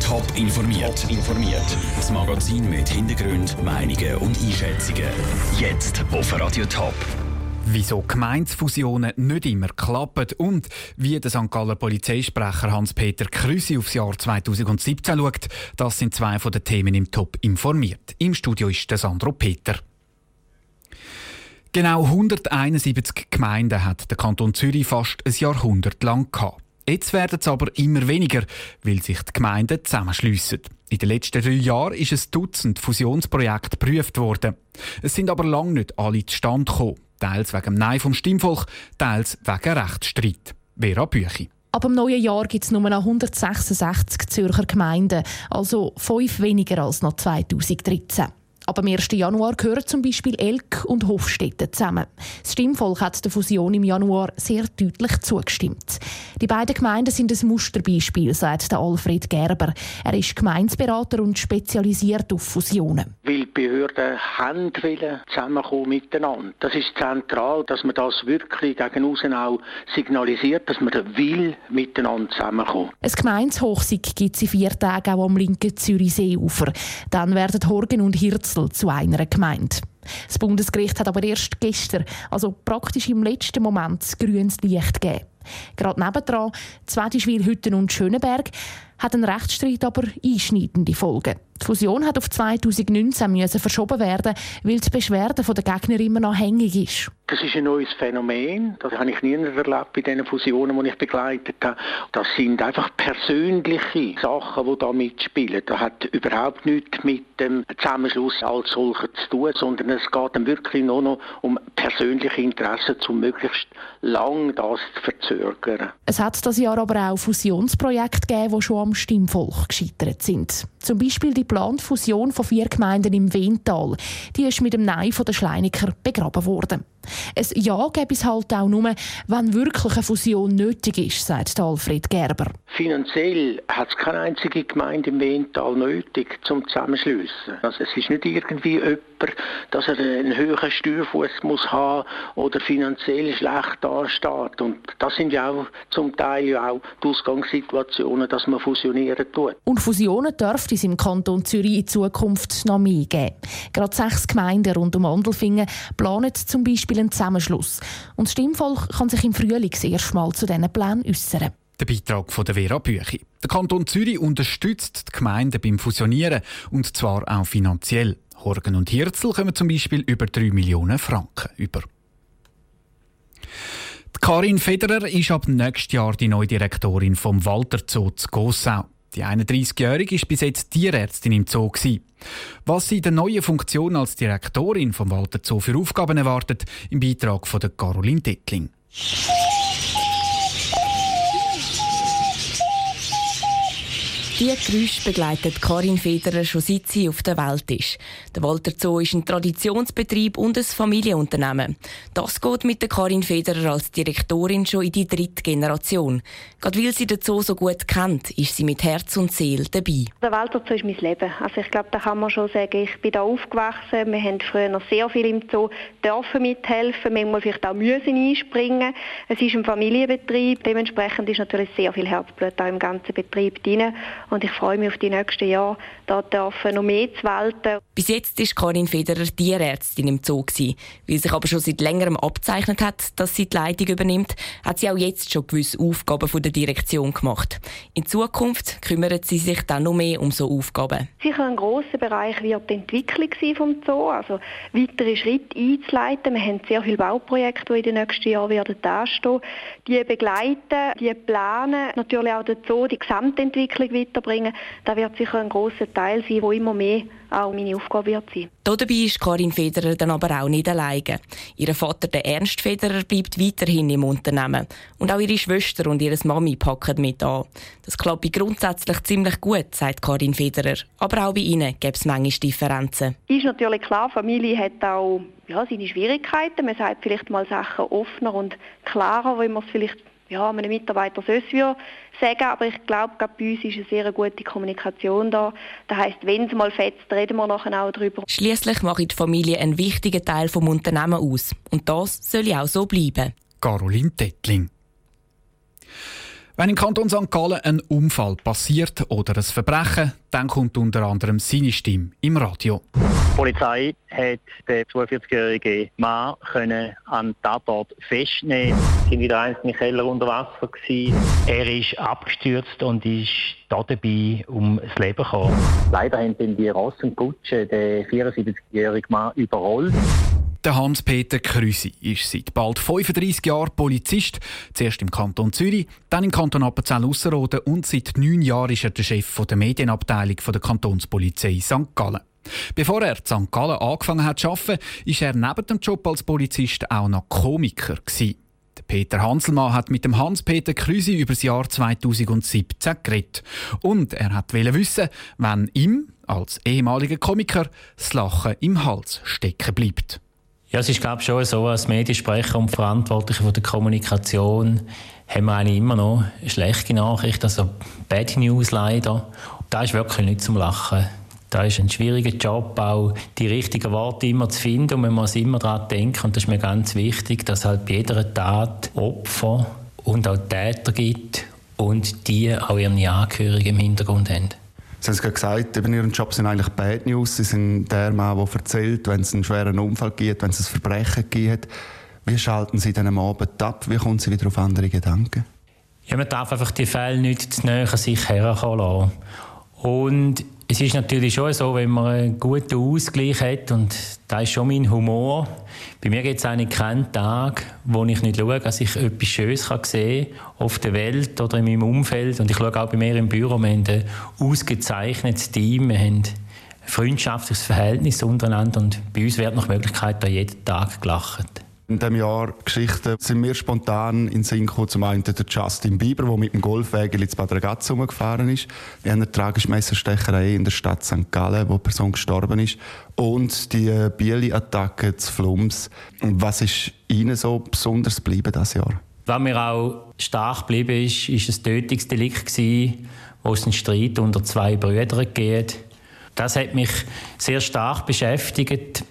Top informiert. informiert. Das Magazin mit Hintergrund, Meinungen und Einschätzungen. Jetzt auf Radio Top. Wieso Gemeinsfusionen nicht immer klappen und wie der St. Galler Polizeisprecher Hans-Peter Krüsi aufs Jahr 2017 schaut, das sind zwei von den Themen im Top informiert. Im Studio ist der Sandro Peter. Genau 171 Gemeinden hat der Kanton Zürich fast ein Jahrhundert lang gehabt. Jetzt werden es aber immer weniger, weil sich die Gemeinden zusammenschliessen. In den letzten drei Jahren ist ein Dutzend Fusionsprojekte geprüft worden. Es sind aber lange nicht alle zustande gekommen. Teils wegen Nein vom Stimmvolk, teils wegen Rechtsstreit. Vera Büchi. Ab dem neuen Jahr gibt es nur noch 166 Zürcher Gemeinden, also fünf weniger als noch 2013. Aber am 1. Januar gehören zum Beispiel Elk und Hofstetten zusammen. Das Stimmvolk hat der Fusion im Januar sehr deutlich zugestimmt. Die beiden Gemeinden sind ein Musterbeispiel, sagt Alfred Gerber. Er ist Gemeindeberater und spezialisiert auf Fusionen. Weil die Behörden haben wollen, zusammenkommen miteinander. Das ist zentral, dass man das wirklich gegen außen auch signalisiert, dass man will miteinander zusammenkommen. Ein Gemeinshochsieg gibt es in vier Tagen auch am linken Zürichseeufer. Dann werden Horgen und Hirz Basel zu einer Gemeinde. Das Bundesgericht hat aber erst gestern, also praktisch im letzten Moment, grünes Licht gegeben. Gerade nebendran, Zwedischwil, Hütten und Schöneberg, hat ein Rechtsstreit aber einschneidende Folgen. Die Fusion hat auf 2019 müssen verschoben werden, weil die Beschwerde der Gegner immer noch hängig ist. Das ist ein neues Phänomen. Das habe ich nie erlebt bei den Fusionen, die ich begleitet habe. Das sind einfach persönliche Sachen, die da mitspielen. Das hat überhaupt nichts mit dem Zusammenschluss als solcher zu tun, sondern es geht dann wirklich nur noch um persönliche Interessen, um möglichst lang das zu verzögern. Es hat das Jahr aber auch Fusionsprojekte gegeben, die schon am Stimmvolk gescheitert sind. Zum Beispiel die geplante Fusion von vier Gemeinden im Wental. Die ist mit dem Nein der Schleiniker begraben worden. Ein Ja gäbe es halt auch nur, wenn wirklich eine Fusion nötig ist, sagt Alfred Gerber. Finanziell hat es keine einzige Gemeinde im Wental nötig zum Zusammenschliessen. Also es ist nicht irgendwie jemand, dass er einen höheren Steuerfuß muss haben oder finanziell schlecht dasteht. Und das sind ja auch zum Teil ja auch die Ausgangssituationen, dass man fusionieren tut. Und Fusionen dürfte es im Kanton Zürich in Zukunft noch mehr geben. Gerade sechs Gemeinden rund um Andelfingen planen zum Beispiel einen Zusammenschluss. Und das Stimmvolk kann sich im Frühling erstmal zu diesen Plänen äußern. Der Beitrag von der Vera Büchi. Der Kanton Zürich unterstützt die Gemeinden beim Fusionieren und zwar auch finanziell. Horgen und Hirzel kommen zum Beispiel über 3 Millionen Franken über. Karin Federer ist ab nächstes Jahr die neue Direktorin vom Walter Zoo zu Gossau. Die 31-Jährige ist bis jetzt Tierärztin im Zoo. Was sie in der neuen Funktion als Direktorin vom Walter Zoo für Aufgaben erwartet, im Beitrag von Caroline Dettling. Diese Geräusche begleitet Karin Federer schon seit sie auf der Welt ist. Der Walter Zoo ist ein Traditionsbetrieb und ein Familienunternehmen. Das geht mit der Karin Federer als Direktorin schon in die dritte Generation. Gerade weil sie den Zoo so gut kennt, ist sie mit Herz und Seele dabei. Der Walter Zoo ist mein Leben. Also ich glaube, da kann man schon sagen, ich bin da aufgewachsen. Wir haben früher noch sehr viel im Zoo dürfen mithelfen, manchmal vielleicht auch müssen einspringen. Es ist ein Familienbetrieb, dementsprechend ist natürlich sehr viel Herzblut auch im ganzen Betrieb drin. Und ich freue mich auf die nächsten Jahre, da dürfen noch mehr zu walten. Bis jetzt war Karin Federer Tierärztin im Zoo. Gewesen. Weil sich aber schon seit längerem abzeichnet hat, dass sie die Leitung übernimmt, hat sie auch jetzt schon gewisse Aufgaben von der Direktion gemacht. In Zukunft kümmert sie sich dann noch mehr um so Aufgaben. Sicher ein grosser Bereich wird die Entwicklung vom Zoo, also weitere Schritte einzuleiten. Wir haben sehr viele Bauprojekte, die in den nächsten Jahren werden dastehen. Die begleiten, die planen, natürlich auch den Zoo, die Gesamtentwicklung weiterbringen. Das wird sicher ein grosser Teil sein, wo immer mehr auch meine Aufgabe wird sein. Dabei ist Karin Federer dann aber auch nicht alleine. Ihr Vater, der Ernst Federer, bleibt weiterhin im Unternehmen. Und auch ihre Schwester und ihre Mami packen mit an. Das klappt grundsätzlich ziemlich gut, sagt Karin Federer. Aber auch bei ihnen gibt es manchmal Differenzen. Ist natürlich klar, Familie hat auch ja, seine Schwierigkeiten. Man sagt vielleicht mal Sachen offener und klarer, wie man es vielleicht ja, einem Mitarbeiter sonst sagen, aber ich glaube, bei uns ist eine sehr gute Kommunikation da. Das heisst, wenn es mal fetzt, reden wir nachher auch darüber. Schließlich macht die Familie einen wichtigen Teil vom Unternehmen aus. Und das soll ja auch so bleiben. Caroline Tettling. Wenn im Kanton St. Gallen ein Unfall passiert oder ein Verbrechen, dann kommt unter anderem seine Stimme im Radio. Die Polizei hat den 42-jährigen Mann können an Tatort festnehmen. Es waren wieder einzelne Keller unter Wasser. Gewesen. Er ist abgestürzt und ist dabei ums Leben gekommen. Leider haben dann die Ross und Kutsche den 74-jährigen Mann überrollt. Der Hans-Peter Krüsi ist seit bald 35 Jahren Polizist. Zuerst im Kanton Zürich, dann im Kanton Appenzell-Ausserrhoden und seit neun Jahren ist er der Chef der Medienabteilung der Kantonspolizei St. Gallen. Bevor er in St. Gallen angefangen hat zu arbeiten, war er neben dem Job als Polizist auch noch Komiker. Gewesen. Peter Hanselmann hat mit dem Hans-Peter Krüsi über das Jahr 2017 geredet. Und er hat wissen, wenn ihm, als ehemaliger Komiker, das Lachen im Hals stecken bleibt. Ja, es ist glaube ich schon so, als Mediensprecher und Verantwortlicher der Kommunikation haben wir eigentlich immer noch schlechte Nachrichten, also Bad News leider. Da ist wirklich nicht zum Lachen. Da ist ein schwieriger Job, auch die richtigen Worte immer zu finden und man muss immer daran denken und das ist mir ganz wichtig, dass halt bei jeder Tat Opfer und auch Täter gibt und die auch ihren Angehörigen im Hintergrund haben. Sie haben es gerade gesagt, eben Ihren Job sind eigentlich Bad News. Sie sind der Mann, der erzählt, wenn es einen schweren Unfall gibt, wenn es ein Verbrechen gibt. Wie schalten Sie dann am Abend ab? Wie kommen Sie wieder auf andere Gedanken? Ja, man darf einfach die Fälle nicht zu näher sich herkommen lassen. Und es ist natürlich schon so, wenn man einen guten Ausgleich hat, und das ist schon mein Humor. Bei mir gibt es eigentlich keinen Tag, wo ich nicht schaue, dass ich etwas Schönes kann sehen kann auf der Welt oder in meinem Umfeld. Und ich schaue auch bei mir im Büro, wir haben ein ausgezeichnetes Team, wir haben ein freundschaftliches Verhältnis untereinander und bei uns wird nach Möglichkeit da jeden Tag gelacht. In diesem Jahr Geschichten sind mir spontan in Sinn gekommen. Zum einen der Justin Bieber, der mit dem Golfwagen ins Bad Ragaz rumgefahren ist. Wir haben eine tragische Messerstecherei in der Stadt St. Gallen, wo eine Person gestorben ist. Und die Bieli-Attacke zu Flums. Was ist Ihnen so besonders geblieben dieses Jahr? Was mir auch stark geblieben ist, ist ein Tötungsdelikt wo es einen Streit unter zwei Brüdern geht. Das hat mich sehr stark beschäftigt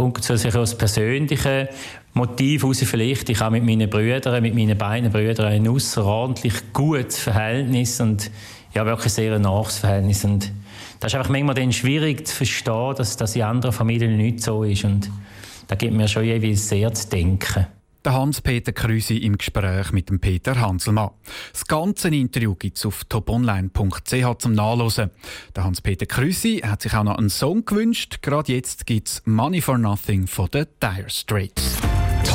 und so sich aus persönlichen Motiv heraus vielleicht, ich habe mit meinen Brüdern, mit meinen beiden Brüdern ein außerordentlich gutes Verhältnis und ja, wirklich sehr ein nahes Verhältnis. Und das ist einfach manchmal dann schwierig zu verstehen, dass das in anderen Familien nicht so ist. Und da gibt mir schon jeweils sehr zu denken der Hans-Peter Krüsi im Gespräch mit dem Peter Hanselmann. Das ganze Interview gibt es auf toponline.ch zum Nachlesen. Der Hans-Peter Krüsi hat sich auch noch einen Song gewünscht. Gerade jetzt gibt es Money for Nothing von den Dire Straits.